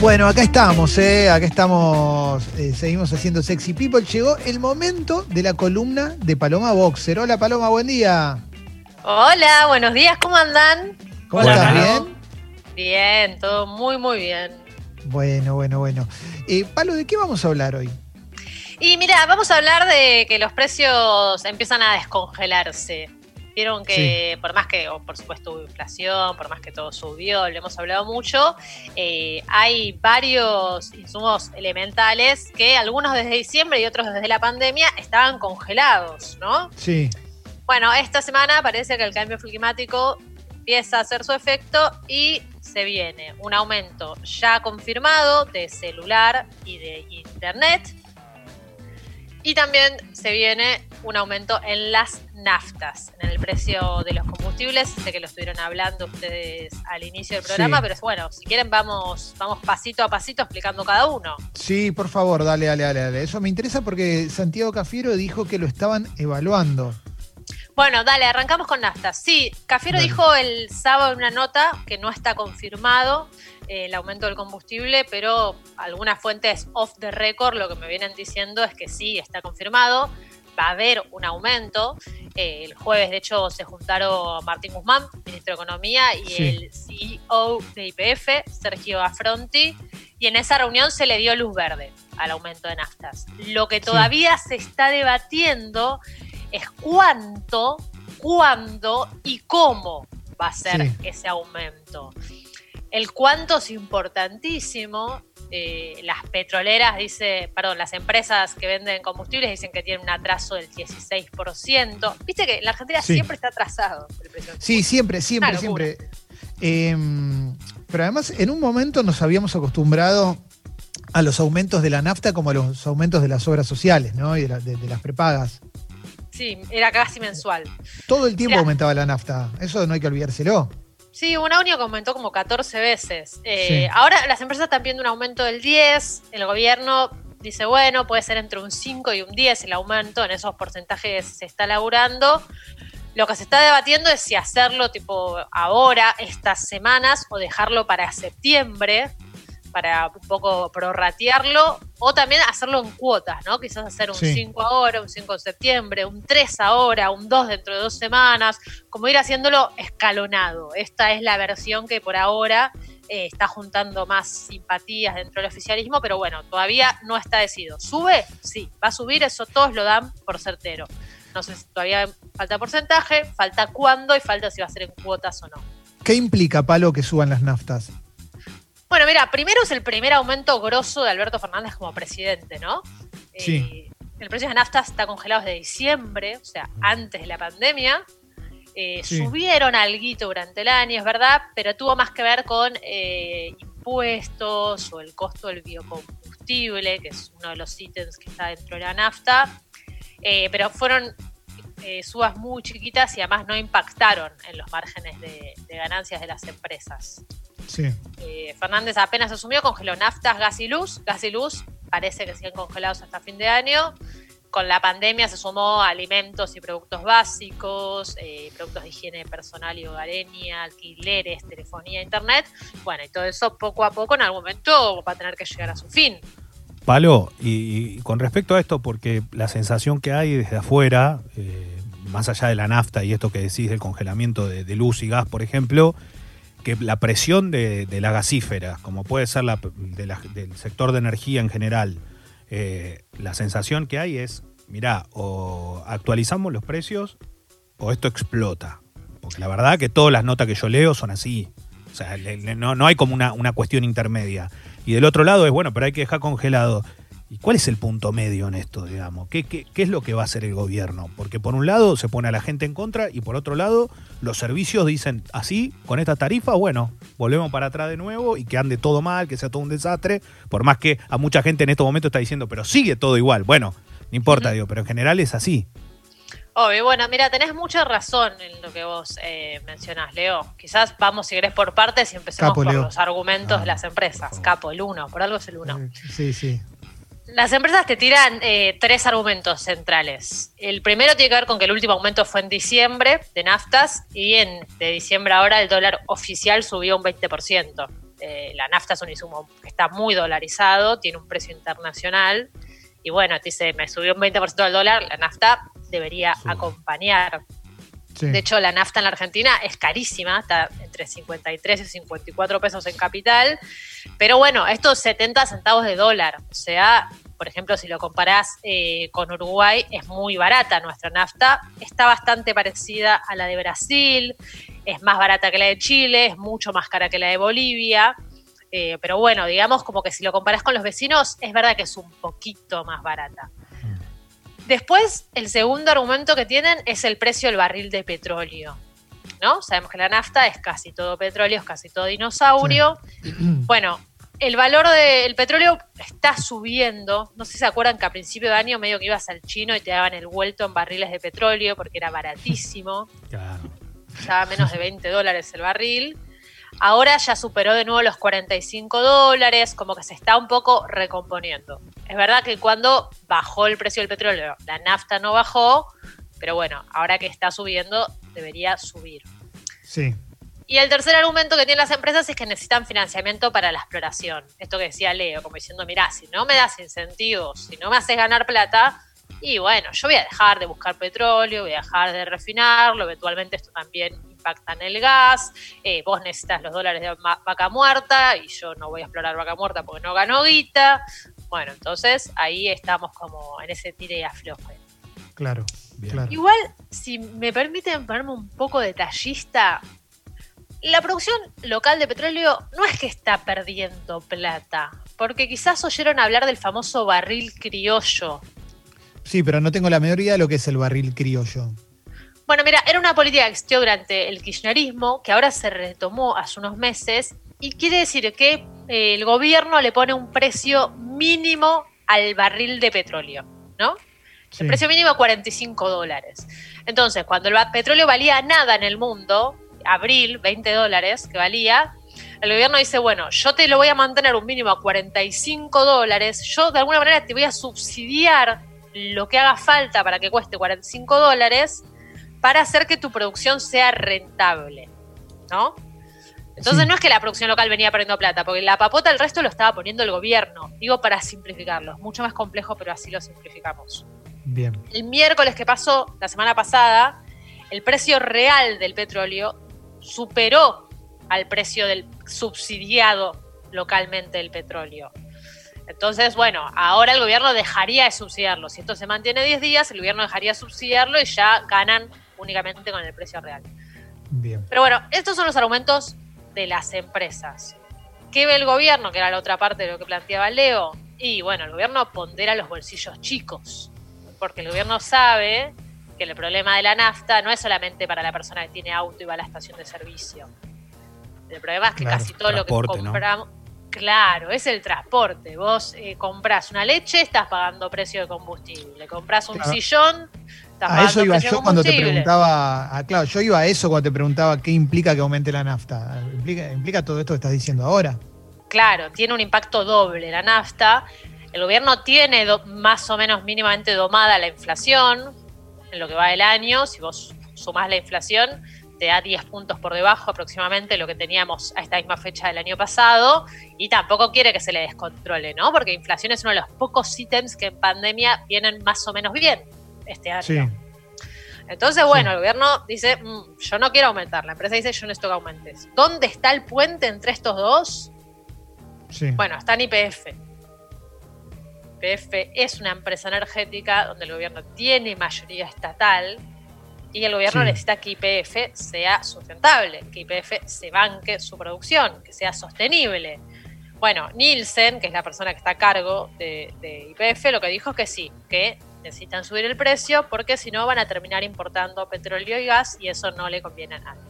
Bueno, acá estamos, ¿eh? acá estamos, eh, seguimos haciendo Sexy People. Llegó el momento de la columna de Paloma Boxer. Hola Paloma, buen día. Hola, buenos días, ¿cómo andan? ¿Cómo Hola, estás? Palo. ¿Bien? Bien, todo muy, muy bien. Bueno, bueno, bueno. Eh, Palo, ¿de qué vamos a hablar hoy? Y mira, vamos a hablar de que los precios empiezan a descongelarse. Vieron que por más que, por supuesto hubo inflación, por más que todo subió, lo hemos hablado mucho, eh, hay varios insumos elementales que algunos desde diciembre y otros desde la pandemia estaban congelados, ¿no? Sí, Bueno, esta semana parece que el cambio climático empieza a hacer su efecto y se viene un aumento ya confirmado de celular y de internet. Y también se viene un aumento en las naftas, en el precio de los combustibles. Sé que lo estuvieron hablando ustedes al inicio del programa, Sí. pero bueno, si quieren vamos, vamos pasito a pasito explicando cada uno. sí, por favor, dale, dale, dale, dale. Eso me interesa porque Santiago Cafiero dijo que lo estaban evaluando. Bueno, dale, arrancamos con naftas. Sí, Cafiero dijo el sábado en una nota que no está confirmado eh, el aumento del combustible, pero algunas fuentes off the record lo que me vienen diciendo es que sí, está confirmado. Va a haber un aumento. Eh, el jueves, de hecho, se juntaron Martín Guzmán, ministro de Economía, y Sí. el CEO de IPF, Sergio Affronti, y en esa reunión se le dio luz verde al aumento de naftas. Lo que todavía se está debatiendo es cuánto, cuándo y cómo va a ser Sí. ese aumento. El cuánto es importantísimo. Eh, las petroleras, dice, perdón, las empresas que venden combustibles dicen que tienen un atraso del 16%. Viste que en la Argentina Sí. siempre está atrasado el precio Sí, siempre, siempre, siempre. Eh, pero además, en un momento nos habíamos acostumbrado a los aumentos de la nafta como a los aumentos de las obras sociales, ¿no? Y de, la- de- de las prepagas. Sí, era casi mensual. Todo el tiempo aumentaba la nafta. Eso no hay que olvidárselo. Sí, un año que aumentó como 14 veces. Eh, Sí. Ahora las empresas están pidiendo un aumento del 10, el gobierno dice, bueno, puede ser entre un 5 y un 10 el aumento, en esos porcentajes se está laburando. Lo que se está debatiendo es si hacerlo tipo ahora, estas semanas, o dejarlo para septiembre, para un poco prorratearlo, o también hacerlo en cuotas, ¿no? Quizás hacer un Sí. 5 ahora, un 5 de septiembre, un 3 ahora, un 2 dentro de dos semanas, como ir haciéndolo escalonado. Esta es la versión que por ahora eh, está juntando más simpatías dentro del oficialismo, pero bueno, todavía no está decidido. ¿Sube? Sí, va a subir, eso todos lo dan por certero. No sé si todavía falta porcentaje, falta cuándo y falta si va a ser en cuotas o no. ¿Qué implica, Palo, que suban las naftas? Bueno, mira, primero es el primer aumento grosso de Alberto Fernández como presidente, ¿no? Sí. Eh, el precio de nafta está congelado desde diciembre, o sea, antes de la pandemia. Eh, Sí. Subieron alguito durante el año, es verdad, pero tuvo más que ver con eh, impuestos o el costo del biocombustible, que es uno de los ítems que está dentro de la nafta. Eh, pero fueron subas muy chiquitas y además no impactaron en los márgenes de- de ganancias de las empresas. Sí. Eh, Fernández apenas asumió, congeló naftas, gas y luz. Gas y luz parece que siguen congelados hasta fin de año. Con la pandemia se sumó alimentos y productos básicos, eh, productos de higiene personal y hogareña, alquileres, telefonía, internet. Bueno, y todo eso poco a poco en algún momento va a tener que llegar a su fin. Palo, y, y con respecto a esto, porque la sensación que hay desde afuera, eh, más allá de la nafta y esto que decís del congelamiento de, de luz y gas, por ejemplo, que la presión de, de la gasífera, como puede ser la, de la- del sector de energía en general, eh, la sensación que hay es, mirá, o actualizamos los precios o esto explota. Porque la verdad que todas las notas que yo leo son así. O sea, no, no hay como una, una cuestión intermedia. Y del otro lado es, bueno, pero hay que dejar congelado. ¿Y cuál es el punto medio en esto, digamos? ¿Qué, qué, qué es lo que va a hacer el gobierno? Porque por un lado se pone a la gente en contra y por otro lado los servicios dicen así, con esta tarifa, bueno, volvemos para atrás de nuevo y que ande todo mal, que sea todo un desastre. Por más que a mucha gente en estos momentos está diciendo, pero sigue todo igual. Bueno, no importa, digo, pero en general es así. Obvio, bueno, mira, tenés mucha razón en lo que vos eh, mencionás, Leo. Quizás vamos, si querés, por partes y empecemos Capo, por Leo. los argumentos Ah, de las empresas. Capo, el uno, por algo es el uno. Sí, sí. Las empresas te tiran eh, tres argumentos centrales. El primero tiene que ver con que el último aumento fue en diciembre de naftas y en, de diciembre ahora el dólar oficial subió un 20%. Eh, la nafta es un insumo que está muy dolarizado, tiene un precio internacional y bueno, te dice, me subió un 20% el dólar, la nafta debería acompañar. De hecho, la nafta en la Argentina es carísima, está entre 53 y 54 pesos en capital, pero bueno, estos 70 centavos de dólar, o sea, por ejemplo, si lo comparás eh, con Uruguay, es muy barata nuestra nafta, está bastante parecida a la de Brasil, es más barata que la de Chile, es mucho más cara que la de Bolivia, eh, pero bueno, digamos como que si lo comparás con los vecinos, es verdad que es un poquito más barata. Después, el segundo argumento que tienen es el precio del barril de petróleo. ¿No? Sabemos que la nafta es casi todo petróleo, es casi todo dinosaurio. Bueno, el valor del petróleo está subiendo. No sé si se acuerdan que a principio de año medio que ibas al chino y te daban el vuelto en barriles de petróleo porque era baratísimo. Claro. Estaba menos de 20 dólares el barril. Ahora ya superó de nuevo los 45 dólares, como que se está un poco recomponiendo. Es verdad que cuando bajó el precio del petróleo, la nafta no bajó, pero bueno, ahora que está subiendo, debería subir. Sí. Y el tercer argumento que tienen las empresas es que necesitan financiamiento para la exploración. Esto que decía Leo, como diciendo, mirá, si no me das incentivos, si no me haces ganar plata, y bueno, yo voy a dejar de buscar petróleo, voy a dejar de refinarlo, eventualmente esto también impacta en el gas, eh, vos necesitas los dólares de vaca muerta y yo no voy a explorar vaca muerta porque no gano guita. Bueno, entonces ahí estamos como en ese tire y afloje. Claro, claro. Igual, si me permiten ponerme un poco detallista, la producción local de petróleo no es que está perdiendo plata, porque quizás oyeron hablar del famoso barril criollo. Sí, pero no tengo la menor idea de lo que es el barril criollo. Bueno, mira, era una política que existió durante el kirchnerismo, que ahora se retomó hace unos meses, y quiere decir que eh, el gobierno le pone un precio mínimo al barril de petróleo, ¿no? El precio mínimo 45 dólares. Entonces, cuando el petróleo valía nada en el mundo, abril, 20 dólares que valía, el gobierno dice, bueno, yo te lo voy a mantener un mínimo a 45 dólares, yo de alguna manera te voy a subsidiar lo que haga falta para que cueste 45 dólares para hacer que tu producción sea rentable, ¿no? Entonces no es que la producción local venía perdiendo plata, porque la papota el resto lo estaba poniendo el gobierno. Digo para simplificarlo, es mucho más complejo, pero así lo simplificamos. Bien. El miércoles que pasó, la semana pasada, el precio real del petróleo superó al precio del subsidiado localmente del petróleo. Entonces, bueno, ahora el gobierno dejaría de subsidiarlo. Si esto se mantiene 10 días, el gobierno dejaría de subsidiarlo y ya ganan únicamente con el precio real. Bien. Pero bueno, estos son los argumentos de las empresas. ¿Qué ve el gobierno? Que era la otra parte de lo que planteaba Leo. Y bueno, el gobierno pondera los bolsillos chicos, porque el gobierno sabe que el problema de la nafta no es solamente para la persona que tiene auto y va a la estación de servicio. El problema es que casi todo lo que compramos... Claro, es el transporte. Vos eh, compras una leche, estás pagando precio de combustible. Compras un sillón, a eso iba yo cuando te preguntaba, ah, claro, yo iba a eso cuando te preguntaba qué implica que aumente la nafta. ¿Implica, todo esto que estás diciendo ahora? Claro, tiene un impacto doble la nafta. El gobierno tiene más o menos mínimamente domada la inflación en lo que va del año. Si vos sumás la inflación, te da 10 puntos por debajo aproximadamente lo que teníamos a esta misma fecha del año pasado y tampoco quiere que se le descontrole, ¿no? Porque inflación es uno de los pocos ítems que en pandemia vienen más o menos bien este año. Entonces, bueno, el gobierno dice, mm, yo no quiero aumentar. La empresa dice, yo necesito que aumentes. ¿Dónde está el puente entre estos dos? Sí. Bueno, está en IPF. IPF es una empresa energética donde el gobierno tiene mayoría estatal y el gobierno necesita que IPF sea sustentable, que IPF se banque su producción, que sea sostenible. Bueno, Nielsen, que es la persona que está a cargo de, de IPF, lo que dijo es que sí, que necesitan subir el precio porque si no van a terminar importando petróleo y gas y eso no le conviene a nadie.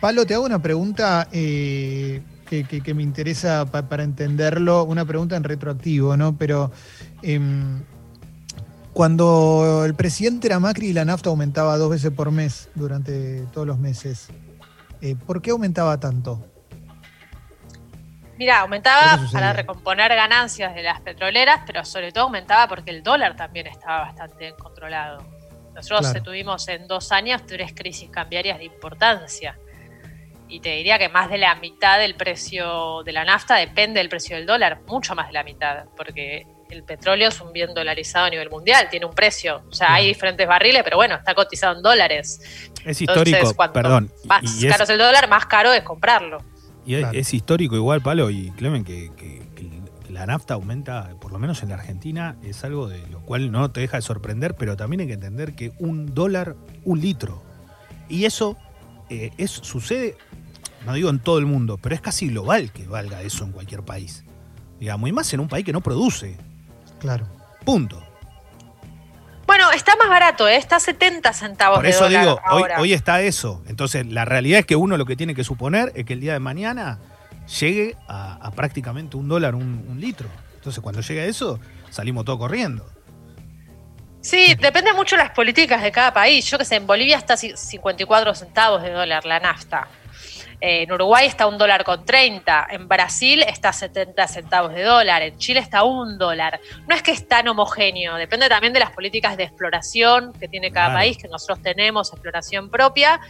Pablo, te hago una pregunta eh, que, me interesa para entenderlo, una pregunta en retroactivo, ¿no? Pero em, cuando el presidente era Macri y la nafta aumentaba dos veces por mes durante todos los meses, eh, ¿por qué aumentaba tanto? Mira, aumentaba para recomponer ganancias de las petroleras, pero sobre todo aumentaba porque el dólar también estaba bastante controlado. Nosotros tuvimos en dos años tres crisis cambiarias de importancia. Y te diría que más de la mitad del precio de la nafta depende del precio del dólar, mucho más de la mitad, porque el petróleo es un bien dolarizado a nivel mundial, tiene un precio. O sea, hay diferentes barriles, pero bueno, está cotizado en dólares. Es histórico, perdón. Más caro es el dólar, más caro es comprarlo. Y es, histórico igual, Palo y Clemen, que, la nafta aumenta, por lo menos en la Argentina, es algo de lo cual no te deja de sorprender, pero también hay que entender que un dólar, un litro. Y eso eh, es, sucede, no digo en todo el mundo, pero es casi global que valga eso en cualquier país. Digamos, y más en un país que no produce. Claro. Punto. Bueno, está más barato, ¿eh? está a 70 centavos. Por eso digo, hoy, hoy, está eso. Entonces, la realidad es que uno lo que tiene que suponer es que el día de mañana llegue a, prácticamente un dólar un, litro. Entonces, cuando llegue a eso, salimos todos corriendo. Sí, depende mucho de las políticas de cada país. Yo que sé, en Bolivia está 54 centavos de dólar la nafta. En Uruguay está un dólar con 30, en Brasil está 70 centavos de dólar, en Chile está un dólar. No es que es tan homogéneo, depende también de las políticas de exploración que tiene cada país, que nosotros tenemos exploración propia,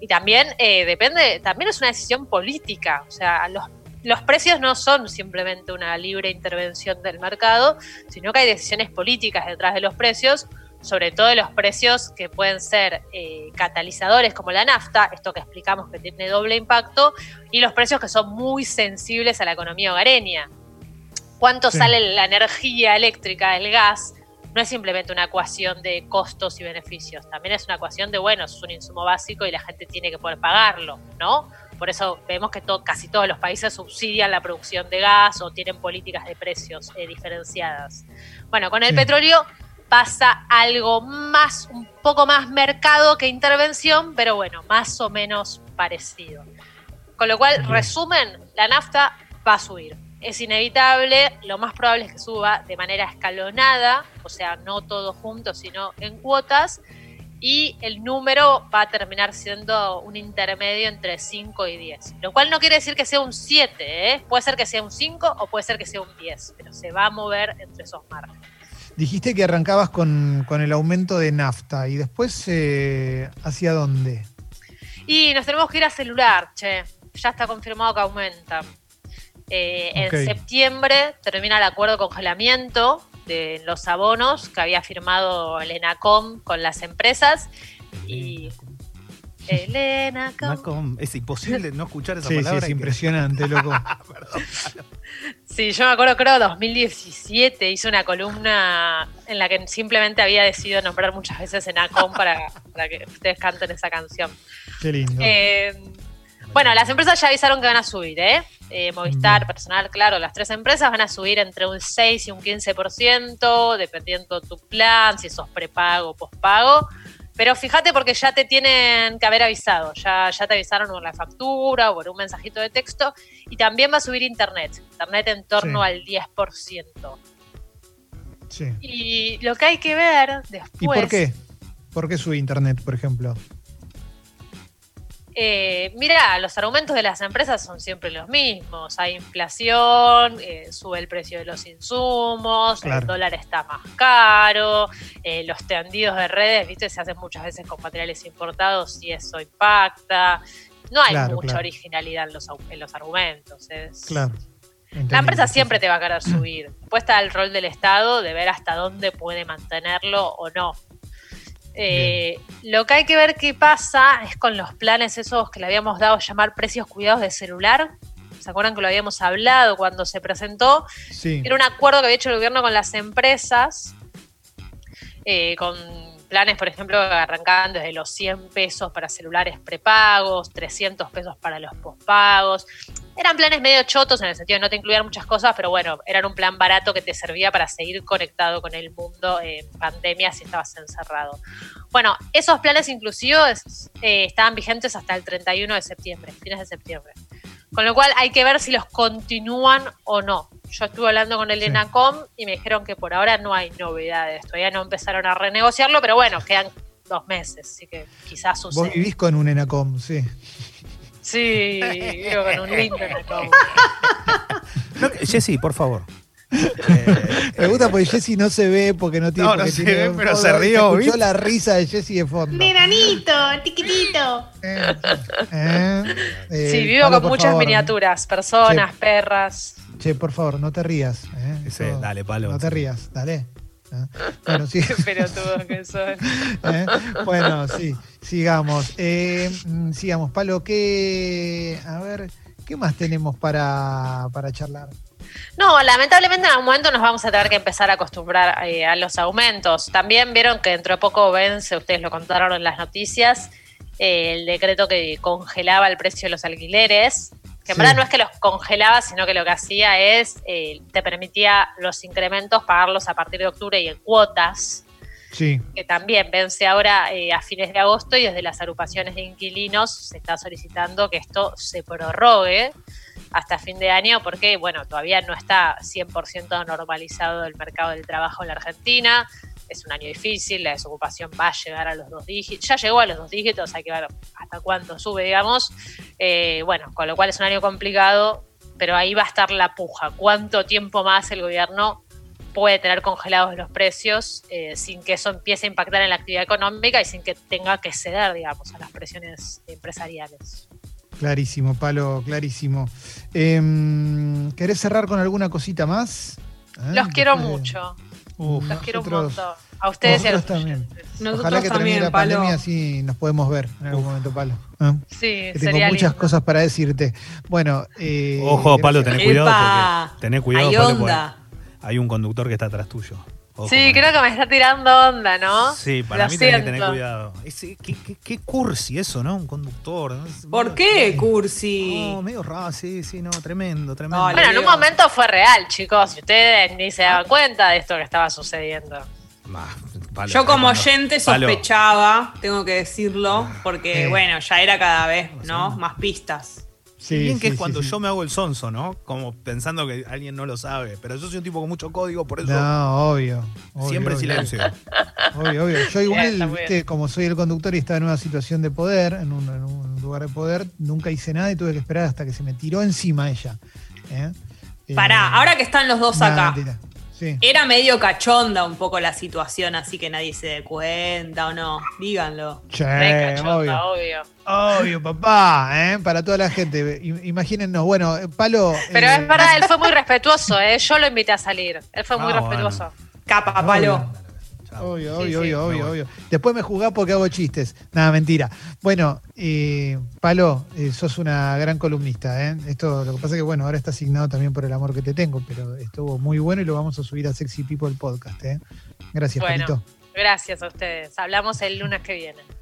y también eh, depende, también es una decisión política, o sea, los los precios no son simplemente una libre intervención del mercado, sino que hay decisiones políticas detrás de los precios, sobre todo de los precios que pueden ser eh, catalizadores como la nafta, esto que explicamos que tiene doble impacto, y los precios que son muy sensibles a la economía hogareña. ¿Cuánto sale la energía eléctrica, el gas? No es simplemente una ecuación de costos y beneficios, también es una ecuación de, bueno, es un insumo básico y la gente tiene que poder pagarlo, ¿no? Por eso vemos que casi todos los países subsidian la producción de gas o tienen políticas de precios eh, diferenciadas. Bueno, con el petróleo pasa algo más, un poco más mercado que intervención, pero bueno, más o menos parecido. Con lo cual, resumen, la nafta va a subir. Es inevitable, lo más probable es que suba de manera escalonada, o sea, no todo junto, sino en cuotas, y el número va a terminar siendo un intermedio entre 5 y 10. Lo cual no quiere decir que sea un 7, ¿eh? puede ser que sea un 5 o puede ser que sea un 10, pero se va a mover entre esos márgenes. Dijiste que arrancabas con, el aumento de nafta y después, eh, ¿hacia dónde? Y nos tenemos que ir a celular, che. Ya está confirmado que aumenta. Eh, en septiembre termina el acuerdo de congelamiento de los abonos que había firmado el ENACOM con las empresas. Y Elena Es imposible no escuchar esa palabra. Sí, es impresionante, loco. sí, yo me acuerdo, creo, 2017 hice una columna en la que simplemente había decidido nombrar muchas veces en ACOM para, para que ustedes canten esa canción. Qué lindo. Eh, bueno, las empresas ya avisaron que van a subir, ¿eh? eh Movistar, personal, claro, las tres empresas van a subir entre un 6 y un 15%, dependiendo tu plan, si sos prepago o pospago. Pero fíjate porque ya te tienen que haber avisado, ya, ya te avisaron por la factura o por un mensajito de texto y también va a subir internet, internet en torno al 10%. Sí. Y lo que hay que ver después... ¿Y por qué? ¿Por qué sube internet, por ejemplo? Eh, mira, los argumentos de las empresas son siempre los mismos. Hay inflación, eh, sube el precio de los insumos, el dólar está más caro, eh, los tendidos de redes, viste, se hacen muchas veces con materiales importados y eso impacta. No hay mucha originalidad en los, en los argumentos. claro. La empresa siempre te va a querer subir. Después está el rol del Estado de ver hasta dónde puede mantenerlo o no. Eh, lo que hay que ver qué pasa es con los planes esos que le habíamos dado llamar precios cuidados de celular. ¿Se acuerdan que lo habíamos hablado cuando se presentó? Era un acuerdo que había hecho el gobierno con las empresas, eh, con planes, por ejemplo, que arrancaban desde los 100 pesos para celulares prepagos, 300 pesos para los pospagos. Eran planes medio chotos en el sentido de no te incluían muchas cosas, pero bueno, eran un plan barato que te servía para seguir conectado con el mundo en pandemia si estabas encerrado. Bueno, esos planes inclusivos eh, estaban vigentes hasta el 31 de septiembre, fines de septiembre. Con lo cual hay que ver si los continúan o no. Yo estuve hablando con el ENACOM y me dijeron que por ahora no hay novedades. Todavía no empezaron a renegociarlo, pero bueno, quedan dos meses, así que quizás suceda. Vos vivís con un ENACOM, sí. Sí, vivo con un lindo. No, Jessy, por favor. Me gusta porque Jessy no se ve porque no tiene. No, no porque se tiene ve, pero se rió, escuchó la risa de Jessy de fondo. Nenanito, tiquitito. Eh, eh, eh, Sí, vivo con muchas favor. miniaturas, personas, perras. Che, por favor, no te rías. eh, Ese, eso- dale, Palo. No te rías, dale. Eh, Bueno, sí. Pero todo que son. ¿eh? Bueno, sí, sigamos. Eh, mm, sigamos, Palo, ¿qué. A ver, ¿qué más tenemos para, para charlar? No, lamentablemente en algún momento nos vamos a tener que empezar a acostumbrar eh, a los aumentos. También vieron que dentro de poco vence, ustedes lo contaron en las noticias, eh, el decreto que congelaba el precio de los alquileres, que en Sí. verdad no es que los congelaba, sino que lo que hacía es, eh, te permitía los incrementos pagarlos a partir de octubre y en cuotas, Sí, que también vence ahora eh, a fines de agosto y desde las agrupaciones de inquilinos se está solicitando que esto se prorrogue hasta fin de año porque, bueno, todavía no está 100% normalizado el mercado del trabajo en la Argentina. Es un año difícil, la desocupación va a llegar a los dos dígitos, ya llegó a los dos dígitos, hay que ver hasta cuánto sube, digamos. Eh, bueno, con lo cual es un año complicado, pero ahí va a estar la puja. ¿Cuánto tiempo más el gobierno puede tener congelados los precios eh, sin que eso empiece a impactar en la actividad económica y sin que tenga que ceder, digamos, a las presiones empresariales. clarísimo, Palo, clarísimo. Em, ¿Querés cerrar con alguna cosita más? ¿Eh? Los quiero Después de- mucho, Uf, los quiero un montón. A ustedes y a los nosotros también. Nosotros Ojalá que termine también, la Palo. pandemia así nos podemos ver en algún momento, Palo. ¿eh? Sí, Que tengo sería muchas lindo. cosas para decirte. Bueno, eh, Ojo, Palo, tenés cuidado. Epa, Porque, tenés cuidado, hay Palo, onda. porque hay un conductor que está atrás tuyo. Ojo Sí, creo que me está tirando onda, ¿no? Sí, para Lo mí tenés que siento. tener cuidado. Ese, qué, qué, qué cursi eso, ¿no? Un conductor. ¿no? Es ¿Por medio- qué, Cursi? No, medio raro, sí, sí, no, tremendo, tremendo. Dale. Bueno, en un momento fue real, chicos, y ustedes ni se daban cuenta de esto que estaba sucediendo. Ah, Palo, Yo como cuando- oyente Palo, sospechaba, tengo que decirlo, porque Eh. bueno, ya era cada vez, ¿no? Más pistas. Sí, bien que sí, es cuando sí, sí. yo me hago el sonso, ¿no? Como pensando que alguien no lo sabe. Pero yo soy un tipo con mucho código, por eso No, obvio. obvio, siempre obvio. silencio. Obvio, obvio. Yo igual, viste, como soy el conductor y estaba en una situación de poder, en un, en un lugar de poder, nunca hice nada y tuve que esperar hasta que se me tiró encima ella. ¿eh? Eh, Pará, ahora que están los dos nah, acá, mentira. Sí. era medio cachonda un poco la situación, así que nadie se dé cuenta o no. Díganlo. Che, cachonda, obvio. obvio. Obvio, papá, ¿eh? Para toda la gente. Imagínennos, bueno, eh, Palo. Pero eh, es verdad, él fue muy respetuoso, ¿eh? Yo lo invité a salir. Él fue muy Ah, respetuoso. Capa, palo. Chao. Obvio, Sí, obvio, sí. obvio, obvio, obvio. Después me juzgás porque hago chistes. Nada, mentira. Bueno, eh, Palo, eh, sos una gran columnista, ¿eh? Esto, lo que pasa es que, bueno, ahora está asignado también por el amor que te tengo, pero estuvo muy bueno y lo vamos a subir a Sexy People Podcast, ¿eh? Gracias, Bueno. Palito. Gracias a ustedes. Hablamos el lunes que viene.